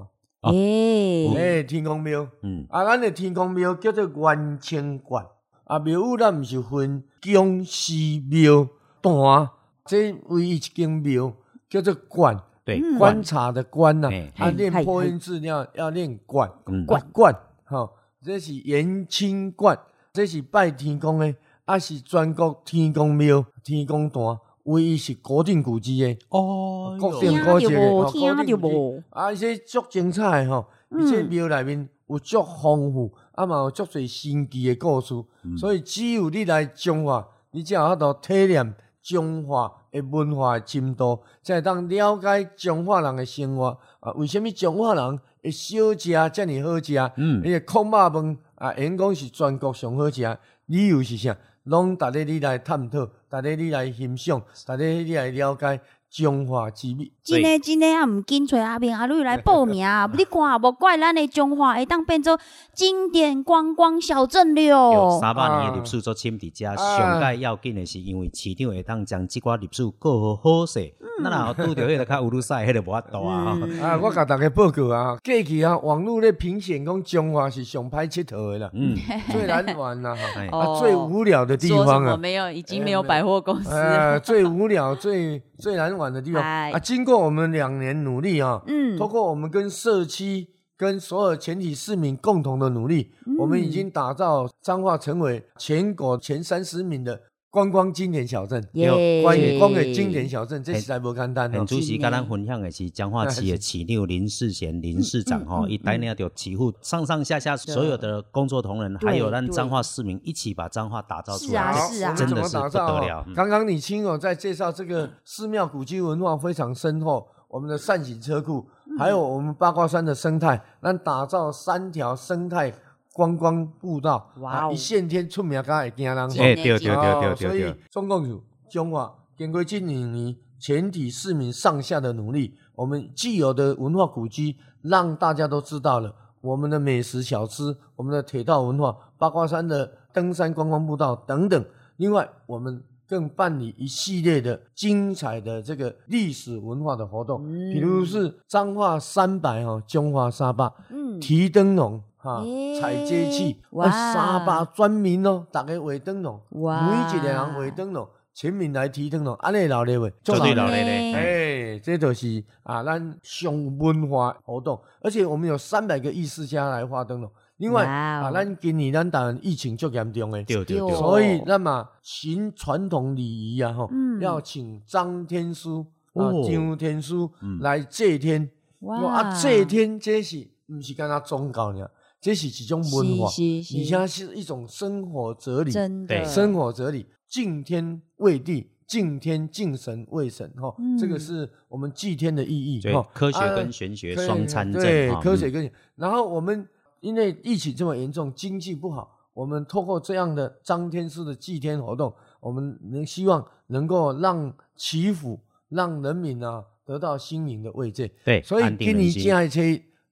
诶，诶，天公庙，嗯，啊，咱的天公庙叫做元清观，啊，庙宇咱毋是分宫、寺、庙、坛，这唯一一间庙叫做观，对，嗯。观察的观呐、嘿啊，念破音字要要念观。嗯，观观，吼、这是元清观，这是拜天公的，啊是全国天公庙、天公坛唯一是固定古迹的，哦国哟听定古迹的，到无吼听到国定古迹无啊，伊说足精彩的吼，嗯伊这庙内面有足丰富，啊嘛有足侪神奇的故事，所以只有你来中华，你才有法度体验中华的文化的深度，才会当了解中华人的生活啊。为什么中华人会小食遮尔好食？嗯伊个烤肉饭啊，因讲是全国上好食，理由是啥？拢逐日你来探讨，逐日你来欣赏，逐日你来了解中华之美。真诶真诶啊，毋紧找阿明阿瑞来 报名啊！你看无怪咱诶中华会当变做经典观光小镇有了。三百年的历史做深伫遮，上界要紧的是因为市场会当将即寡历史过好好势，咱若有拄着迄个较有鲁赛，迄个无法度啊。嗯啊，我甲大家报告啊，过去啊，网络咧评选讲中华是上歹佚佗的啦，嗯，最难玩啦，啊，最无聊的地方啊，没有？已经没有百货公司呃，最无聊、最最难玩的地方哎啊。经过我们两年努力啊，嗯通过我们跟社区、跟所有全体市民共同的努力，嗯我们已经打造彰化成为全国前三十名的观光经典小镇。耶观光的经典小镇，这实在不简单哦很。主席跟咱分享的是彰化市的市长林世贤林市长吼，一带领着几乎上上下下所有的工作同仁，还有咱对彰化市民一起把彰化打造出是啊来。是啊真的是不打造哦得了。嗯刚刚你亲友在介绍这个寺庙古迹文化非常深厚，我们的善行车库，嗯还有我们八卦山的生态，咱打造三条生态观光步道，哇哦啊一线天出名，敢会惊人吼。哎，对对对对对所以对对，总共有中华经过近两年全体市民上下的努力，我们既有的文化古迹让大家都知道了，我们的美食小吃，我们的铁道文化，八卦山的登山观光步道等等。另外，我们更办理一系列的精彩的这个历史文化的活动，比如是彰化三百哈，中华沙坝，嗯，提灯笼哈诶，采接器，哇哇，沙坝专门哦，大家画灯笼，哇每一个人画灯笼，全民来提灯笼，安尼老咧喂，绝对老咧。咧咧。哎哎，这就是啊，咱上文化活动，而且我们有三百个艺术家来画灯笼。另外啊，咱今年咱当然疫情足严重的，对对对，所以那么循传统礼仪啊，吼、嗯要请张天师啊、哦张天师嗯来祭天。哇啊，祭天这是毋是干那宗教呢？这是一种文化，而且是一种生活哲理。真的。对。生活哲理，敬天畏地，敬天敬神畏神，哈、嗯。这个是我们祭天的意义，对哈、科学啊跟玄学对双参对政，哈嗯。科学跟，然后我们因为疫情这么严重，经济不好，我们透过这样的张天师的祭天活动，我们能希望能够让祈福，让人民啊得到心灵的慰藉。对，所以安定今年人心。正爱车，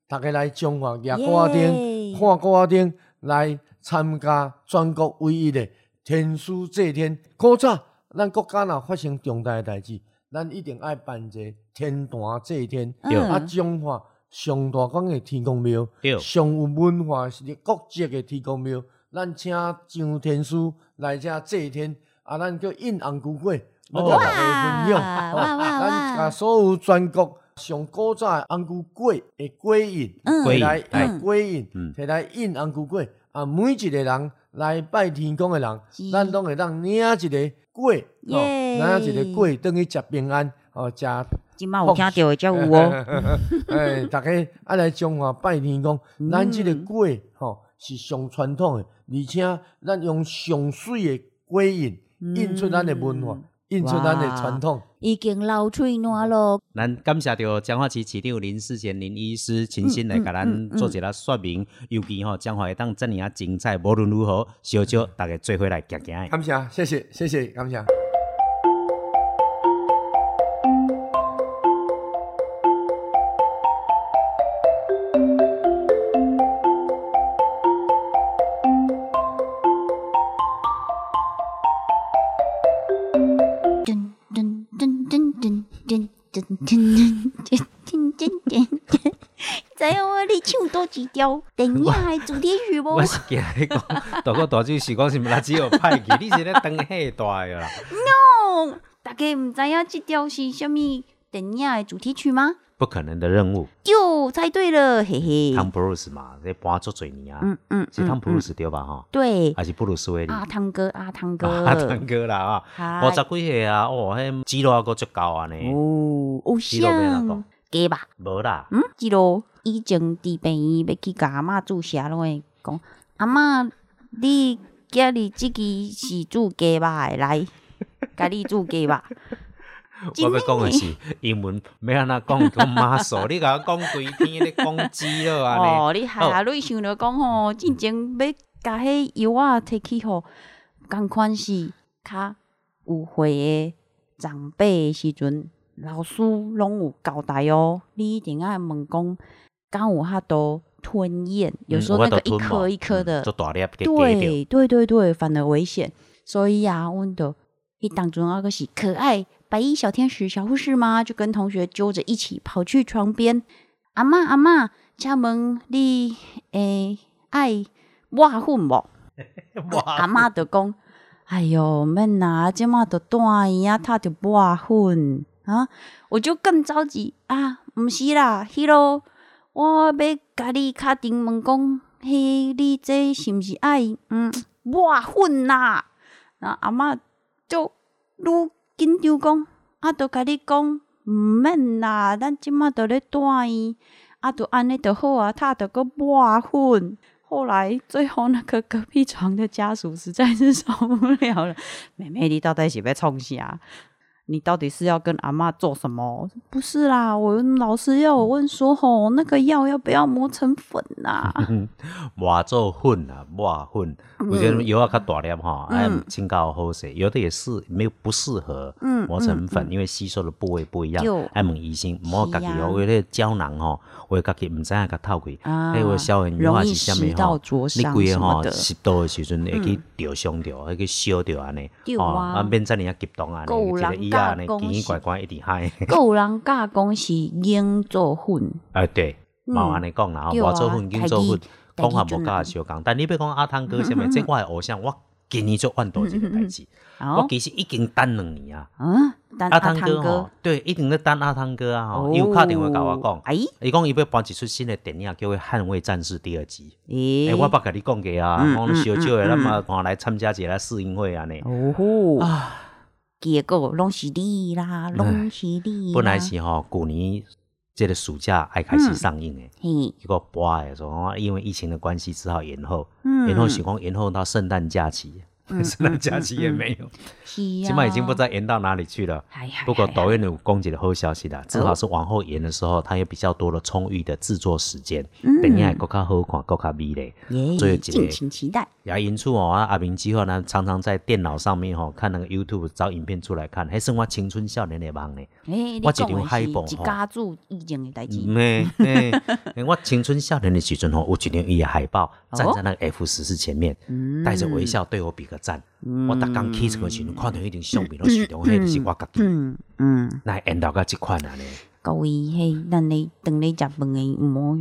大家来中华夜歌耶。顶、看歌顶来参加全国唯一的天书祭天。古早咱国家若发生重大的代志，咱一定爱办一个天坛祭天。对啊，嗯，中华上大港的天公庙对，上有文化是国际的天公庙，咱请上天书来遮祭天，啊，咱叫印红菇粿，要甲大家分享。哇哦哇哇 咱甲！所有全国上古早的红菇粿的粿印，嗯。摕来粿印哎诶粿印嗯，摕来印红菇粿。啊，每一个人来拜天公的人，咱拢会当领一个粿，吼，领一个粿，等于食平安，哦，食今麦有听到的 才有哦，哎，大家爱来中华拜天公，咱即个粿吼是上传统的，而且咱用上水的粿印印出咱的文化，印出咱的传统。已经流喙烂咯。咱感谢着彰化市市长林世贤林医师亲身来甲嗯咱做一下说明，尤其吼彰化会当遮尔啊精彩，无论如何，小少大家做伙来行行的。感谢，谢谢，谢谢，感谢。几条电影的主题曲无我？是惊你讲，大哥大舅是讲是毋是只有派去，你是咧当迄大个啦。哦，大家唔知影这条是什么电影的主题曲吗？不可能的任务，就猜对了，嘿嘿。汤普鲁斯嘛，这搬足侪年啊，嗯嗯，是汤普鲁嗯斯对吧？哈，对，还是布鲁斯威利？阿汤哥，阿汤哥，啊，汤哥啦啊，嗨五十几岁啊，哦，迄肌肉还够足够啊呢，哦，偶像讲，假吧？无啦，嗯，记录以前伫病院要去甲阿嬷注射，拢会讲阿嬷，你今日即支是注鸡肉诶，来，甲你注鸡肉。我要讲的是英文，要安怎讲讲 muscle，你甲我讲规天咧讲鸡肉安尼，哦，你害啊！你想着讲吼，进前要甲迄药啊摕去吼，共款是较有会诶长辈诶时阵，老师拢有交代哦。你一定爱问讲，敢有遐多吞咽，有时候那个一颗一颗的，对对对对，反而危险。所以啊，我的一当中那个是可爱白衣小天使小护士嘛？就跟同学揪着一起跑去床边。阿嬷阿嬷，请问你诶爱抹粉无？阿嬷就讲：哎哟，免啦，即马都断伊啊，他就抹粉啊！我就更着急啊，毋是啦，迄落我要甲你敲定问讲，迄你这是毋是爱嗯抹粉啦？然后阿嬷就愈紧张讲，啊，都甲你讲毋免啦，咱即马都咧大院，啊，都安尼就好啊，他都个抹粉。后来，最后那个隔壁床的家属实在是受不了了。妹妹，你到底是要冲啥？你到底是要跟阿妈做什么？不是啦，我老师要我问说，吼，那个药要不要磨成粉呐、磨做粉啊，磨粉，我觉得药啊较大粒哈，哎，清高好些，有的也是没有不适合嗯磨成粉，因为吸收的部位不一样就，爱问医生，莫家己哦，为了胶囊吼，我家己毋知影甲透开，啊还有消炎药是啥物食到吼，灼你规个吼伤什么的时阵会去灼伤着，会去烧着安尼，哦啊啊免遮尔啊激动安尼教讲奇奇怪怪一直嗨，还有人教讲是鹰做粉，哎对，冇安尼讲啦，吼，对啊磨做粉跟做粉讲法无甲相共，但你要讲阿汤哥啥物，这我的偶像，我今年做万多一个代志。我哦，其实已经等两年啊。嗯，但阿汤汤哥吼，对，一定咧等阿汤哥啊吼。伊有打电话甲我讲，哎，伊讲伊要搬一出新的电影，叫做《捍卫战士》第二集。诶、诶，我捌甲你讲过啊，嗯讲小少的，嗯咱嘛看来参加一个试映会安尼。哦吼，啊，结果拢是你啦，拢是你啦。本来是吼，旧年这个暑假爱开始上映诶，嘿，结果播诶说因为疫情的关系只好延后，嗯。延后想讲延后到圣诞假期，圣诞假期也没有，起啊，码已经不知道延到哪里去了。不过嗨导演有公姐的好消息啦，至少是往后延的时候，它有比较多的充裕的制作时间，嗯等一下更较好看，更较美丽。耶所以敬请期待。也因此哦，啊阿明之后呢，常常在电脑上面吼、看那个 YouTube 找影片出来看，还是我青春少年的梦呢。我一张海报吼家族以前的代志，我青春少年的时阵吼，我一张伊的海报哦站在那个 F 十四前面，嗯带着微笑对我比个赞。我逐刚起床的时阵，看到迄张相片，都想到迄就是我家己。嗯嗯，到个这款啊咧？各位嘿，咱咧等咧食饭好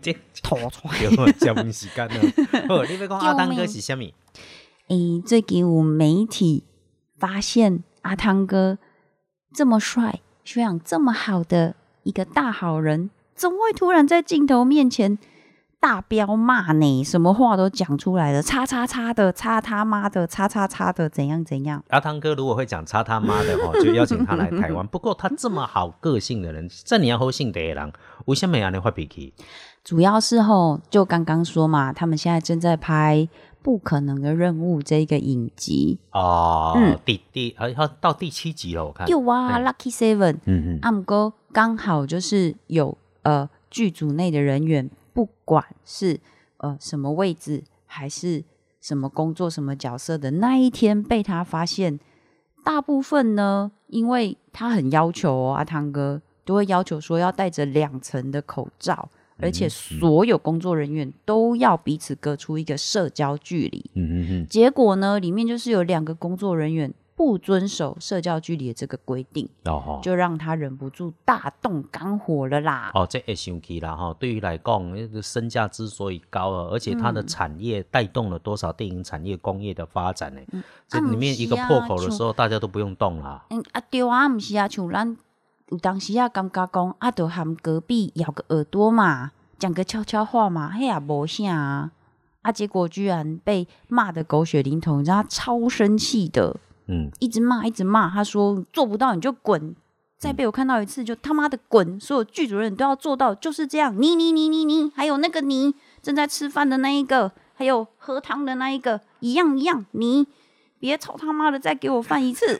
这吐出来。对，节目时间了。好，你要讲阿汤哥是虾米？诶，最近有媒体发现阿汤哥这么帅，修养这么好的一个大好人，怎么会突然在镜头面前大彪骂呢？什么话都讲出来了，叉叉叉的，叉他妈的，叉叉叉的，怎样怎样？阿汤哥如果会讲叉他妈的哈，就邀请他来台湾。不过他这么好个性的人，这你要好性的人，为什么安尼发脾气？主要是吼，就刚刚说嘛，他们现在正在拍《不可能的任务》这个影集，哦，嗯第第啊，要到第七集了，我看。有啊嗯，Lucky Seven，嗯嗯，阿姆哥刚好就是有呃剧组内的人员，不管是呃什么位置还是什么工作、什么角色的那一天被他发现，大部分呢，因为他很要求哦，阿汤哥都会要求说要戴着两层的口罩。而且所有工作人员都要彼此隔出一个社交距离。嗯嗯嗯，结果呢，里面就是有两个工作人员不遵守社交距离的这个规定，哦吼。就让他忍不住大动肝火了啦。哦，这也生气啦哈！对于来讲，那个身价之所以高啊，而且它的产业带动了多少电影产业工业的发展呢？这里面一个破口的时候，大家都不用动啦。嗯啊，对啊，不是啊，像咱有当时啊，感觉讲啊，就含隔壁咬个耳朵嘛，讲个悄悄话嘛，嘿也无啥啊。啊，结果居然被骂的狗血淋头，你知道他超生气的，嗯，一直骂，一直骂。他说做不到你就滚，再被我看到一次就他妈的滚！所有剧组人都要做到，就是这样。你你你你你，还有那个你正在吃饭的那一个，还有喝汤的那一个，一样一样，你别操他妈的再给我饭一次。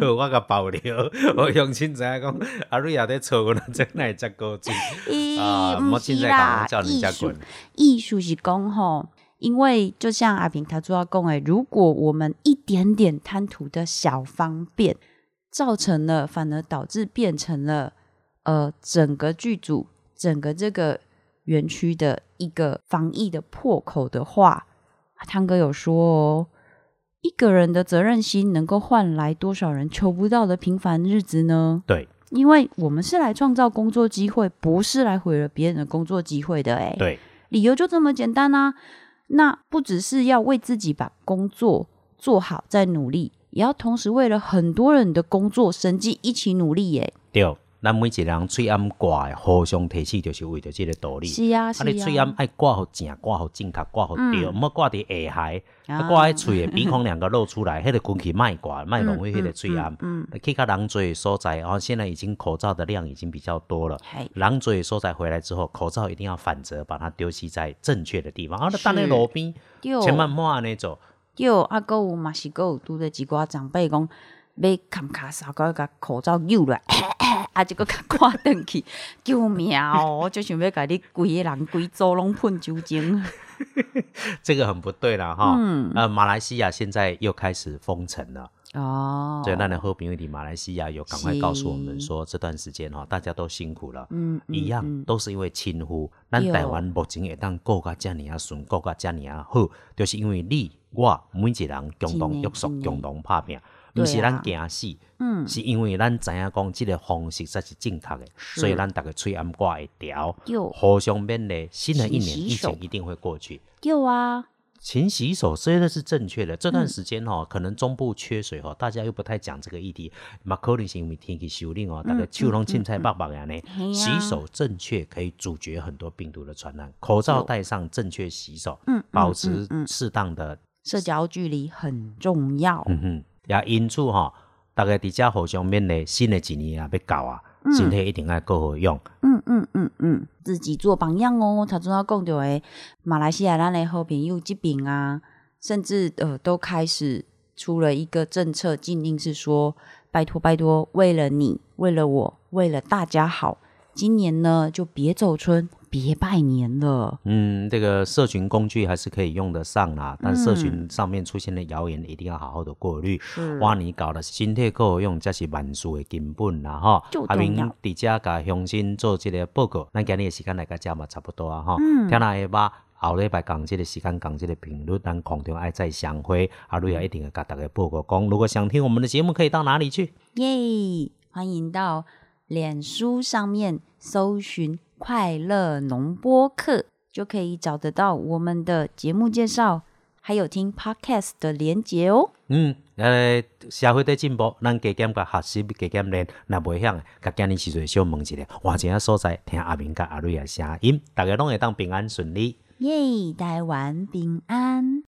我甲爆料，我用亲仔讲，阿瑞也在吵我，真乃只高嘴咦、啊！不莫现是啦在讲，叫人艺术家滚。艺术是讲吼，因为就像阿平他主要讲诶，如果我们一点点贪图的小方便，造成了反而导致变成了呃整个剧组、整个这个园区的一个防疫的破口的话，汤哥有说哦。一个人的责任心能够换来多少人求不到的平凡日子呢？对因为我们是来创造工作机会，不是来毁了别人的工作机会的、欸。哎，对，理由就这么简单啊。那不只是要为自己把工作做好，再努力，也要同时为了很多人的工作生计一起努力、耶。对，咱每一个人喙暗挂诶，互相提起，就是为着即个道理。是啊，是啊，啊你喙啊，暗爱挂好正，挂好正确，挂好对，嗯毋好挂伫下海，啊啊，挂喺喙诶鼻孔两个露出来，迄个滚去卖挂，卖浪费迄个喙暗。嗯，去较人侪诶所在，然后现在已经口罩的量已经比较多了。嘿，人侪诶所在回来之后，口罩一定要反折，把它丢弃在正确的地方。啊，是当在路边，对，千万莫安尼做。对，啊，搁有嘛是搁有拄着一寡长辈讲，要砍卡扫，搁甲口罩揪落来，啊，就个甲挂转去，救命哦！我就想要甲你规个人规组拢喷酒精。这个很不对了哈。嗯呃，马来西亚现在又开始封城了。哦，所以，那的好朋友伫马来西亚有赶快告诉我们说，这段时间哈，大家都辛苦了。嗯，嗯一样嗯都是因为亲呼，咱对台湾目前会当过个遮尔啊顺，过个遮尔啊好，就是因为你我每一个人共同约束、共同拍拼，对毋是咱啊。惊死，嗯，是因为咱知影讲即个方式才是正确的，所以咱逐个喙暗挂会调，互相勉励，新的一年疫情一定会过去。有啊，勤洗手真的是正确的。这嗯段时间哈、可能中部缺水哦，大家又不太讲这个议题，嘛可能是因为天气修令哦，大家手拢凊彩白白的呢。嗯嘿啊。洗手正确可以阻绝很多病毒的传染，口罩戴上，正确洗手，嗯，保嗯持适当的，社交距离很重要。嗯哼，也因此哈，大家伫遮互相勉励，新的一年啊要到啊，身体一定要够好用。嗯嗯嗯嗯，自己做榜样哦。他总要讲到诶，马来西亚咱的好朋友这边啊，甚至呃都开始出了一个政策禁令，是说拜托拜托，为了你，为了我，为了大家好，今年呢就别走春，别拜年了。嗯，这个社群工具还是可以用得上啦，但社群上面出现的谣言一定要好好的过滤。是哇，你搞的身体够用，才是万事的根本啦吼。就阿明重要伫遮甲乡亲做这个报告，咱今日的时间来甲遮嘛差不多啊吼。嗯听下下捌后礼拜讲这个时间讲这个频率，咱空中爱再相会。阿瑞也一定会甲大家报告讲，如果想听我们的节目，可以到哪里去？耶！欢迎到脸书上面搜寻“快乐农播课”，就可以找得到我们的节目介绍，还有听 podcast 的连结哦。嗯，呃，社会在进步，咱加减甲学习，加减练，若袂晓的，甲今年时阵小问一下，换一个所在听阿明甲阿瑞的声音，大家拢会当平安顺利。耶！台湾平安。